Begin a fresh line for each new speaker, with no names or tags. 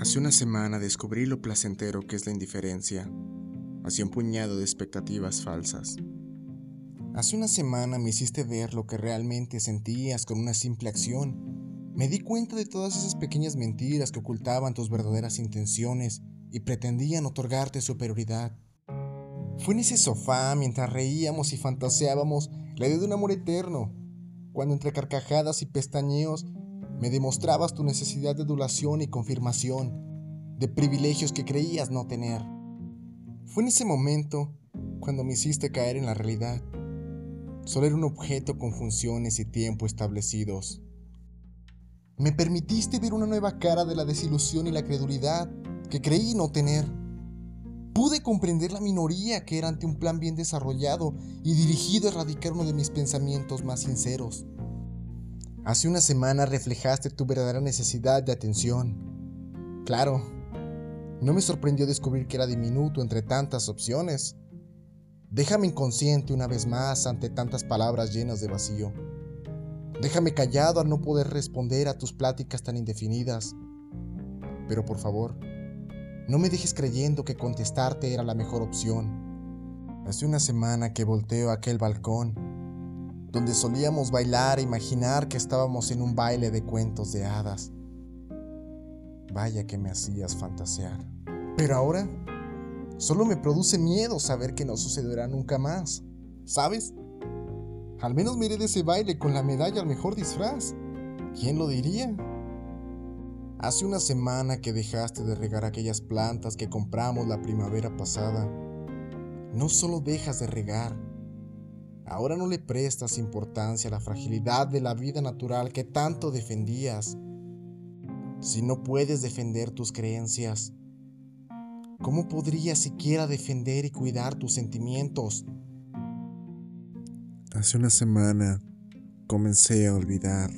Hace una semana descubrí lo placentero que es la indiferencia, hacia un puñado de expectativas falsas. Hace una semana me hiciste ver lo que realmente sentías con una simple acción. Me di cuenta de todas esas pequeñas mentiras que ocultaban tus verdaderas intenciones y pretendían otorgarte superioridad. Fue en ese sofá mientras reíamos y fantaseábamos la idea de un amor eterno, cuando entre carcajadas y pestañeos me demostrabas tu necesidad de adulación y confirmación, de privilegios que creías no tener. Fue en ese momento cuando me hiciste caer en la realidad. Solo era un objeto con funciones y tiempo establecidos. Me permitiste ver una nueva cara de la desilusión y la credulidad que creí no tener. Pude comprender la minoría que era ante un plan bien desarrollado y dirigido a erradicar uno de mis pensamientos más sinceros. Hace una semana reflejaste tu verdadera necesidad de atención. Claro, no me sorprendió descubrir que era diminuto entre tantas opciones. Déjame inconsciente una vez más ante tantas palabras llenas de vacío. Déjame callado al no poder responder a tus pláticas tan indefinidas. Pero por favor, no me dejes creyendo que contestarte era la mejor opción. Hace una semana que volteo a aquel balcón donde solíamos bailar e imaginar que estábamos en un baile de cuentos de hadas. Vaya que me hacías fantasear. Pero ahora solo me produce miedo saber que no sucederá nunca más. ¿Sabes? Al menos miré de ese baile con la medalla al mejor disfraz. ¿Quién lo diría? Hace una semana que dejaste de regar aquellas plantas que compramos la primavera pasada. No solo dejas de regar, Ahora no le prestas importancia a la fragilidad de la vida natural que tanto defendías. Si no puedes defender tus creencias, ¿cómo podrías siquiera defender y cuidar tus sentimientos?
Hace una semana comencé a olvidar